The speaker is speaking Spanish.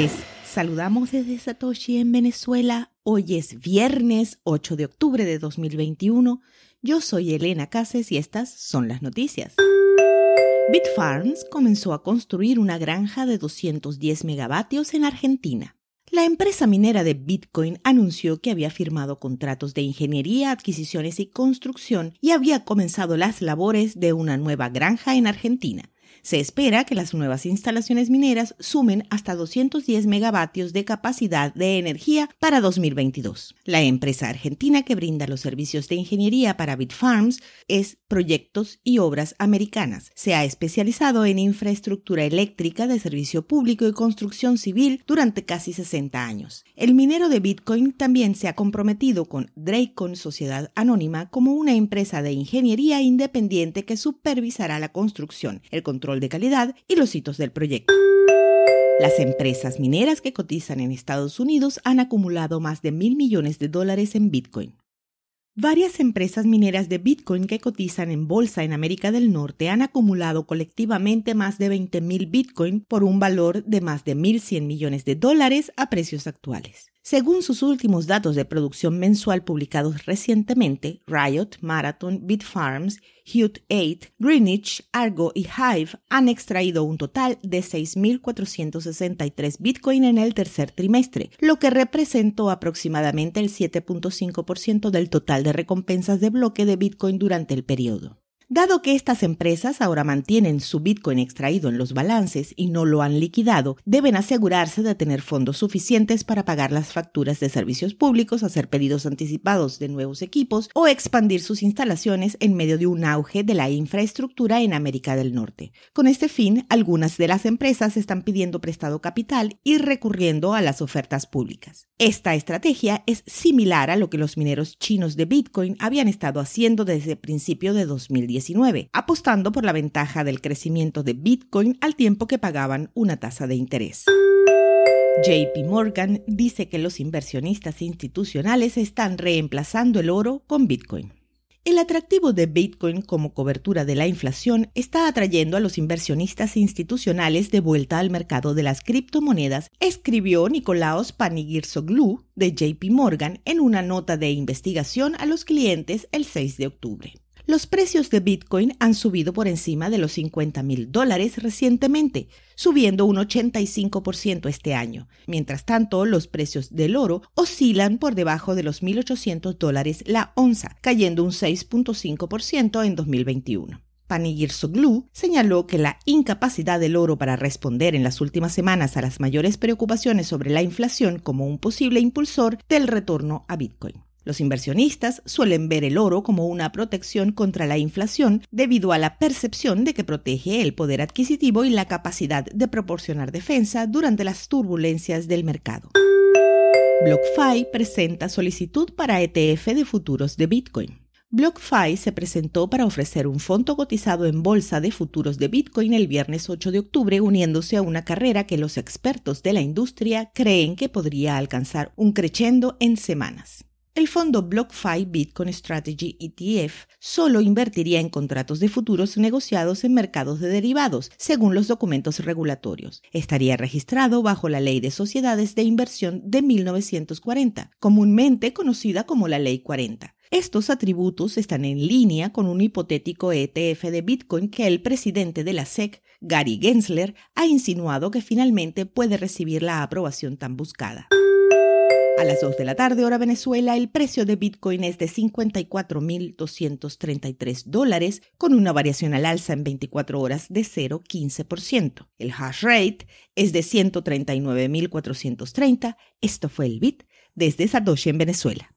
Les saludamos desde Satoshi en Venezuela. Hoy es viernes 8 de octubre de 2021. Yo soy Elena Cases y estas son las noticias. Bitfarms comenzó a construir una granja de 210 megavatios en Argentina. La empresa minera de Bitcoin anunció que había firmado contratos de ingeniería, adquisiciones y construcción y había comenzado las labores de una nueva granja en Argentina. Se espera que las nuevas instalaciones mineras sumen hasta 210 megavatios de capacidad de energía para 2022. La empresa argentina que brinda los servicios de ingeniería para Bitfarms es Proyectos y Obras Americanas. Se ha especializado en infraestructura eléctrica de servicio público y construcción civil durante casi 60 años. El minero de Bitcoin también se ha comprometido con Dracon Sociedad Anónima como una empresa de ingeniería independiente que supervisará la construcción, el control de calidad y los hitos del proyecto. Las empresas mineras que cotizan en Estados Unidos han acumulado más de mil millones de dólares en Bitcoin. Varias empresas mineras de Bitcoin que cotizan en bolsa en América del Norte han acumulado colectivamente más de 20.000 Bitcoin por un valor de más de 1.100 millones de dólares a precios actuales. Según sus últimos datos de producción mensual publicados recientemente, Riot, Marathon, Bitfarms, Hute 8, Greenwich, Argo y Hive han extraído un total de 6.463 Bitcoin en el tercer trimestre, lo que representó aproximadamente el 7.5% del total de recompensas de bloque de Bitcoin durante el periodo. Dado que estas empresas ahora mantienen su Bitcoin extraído en los balances y no lo han liquidado, deben asegurarse de tener fondos suficientes para pagar las facturas de servicios públicos, hacer pedidos anticipados de nuevos equipos o expandir sus instalaciones en medio de un auge de la infraestructura en América del Norte. Con este fin, algunas de las empresas están pidiendo prestado capital y recurriendo a las ofertas públicas. Esta estrategia es similar a lo que los mineros chinos de Bitcoin habían estado haciendo desde principio de 2010 apostando por la ventaja del crecimiento de Bitcoin al tiempo que pagaban una tasa de interés. JP Morgan dice que los inversionistas institucionales están reemplazando el oro con Bitcoin. El atractivo de Bitcoin como cobertura de la inflación está atrayendo a los inversionistas institucionales de vuelta al mercado de las criptomonedas, escribió Nicolaos Panigirsoglu de JP Morgan en una nota de investigación a los clientes el 6 de octubre. Los precios de Bitcoin han subido por encima de los 50 mil dólares recientemente, subiendo un 85% este año. Mientras tanto, los precios del oro oscilan por debajo de los 1.800 dólares la onza, cayendo un 6.5% en 2021. Panigir Soglu señaló que la incapacidad del oro para responder en las últimas semanas a las mayores preocupaciones sobre la inflación como un posible impulsor del retorno a Bitcoin. Los inversionistas suelen ver el oro como una protección contra la inflación debido a la percepción de que protege el poder adquisitivo y la capacidad de proporcionar defensa durante las turbulencias del mercado. BlockFi presenta solicitud para ETF de futuros de Bitcoin. BlockFi se presentó para ofrecer un fondo cotizado en bolsa de futuros de Bitcoin el viernes 8 de octubre, uniéndose a una carrera que los expertos de la industria creen que podría alcanzar un crescendo en semanas. El fondo BlockFi Bitcoin Strategy ETF solo invertiría en contratos de futuros negociados en mercados de derivados, según los documentos regulatorios. Estaría registrado bajo la Ley de Sociedades de Inversión de 1940, comúnmente conocida como la Ley 40. Estos atributos están en línea con un hipotético ETF de Bitcoin que el presidente de la SEC, Gary Gensler, ha insinuado que finalmente puede recibir la aprobación tan buscada. A las 2 de la tarde, hora Venezuela, el precio de Bitcoin es de 54.233 dólares, con una variación al alza en 24 horas de 0,15%. El hash rate es de 139.430. Esto fue el Bit desde Satoshi en Venezuela.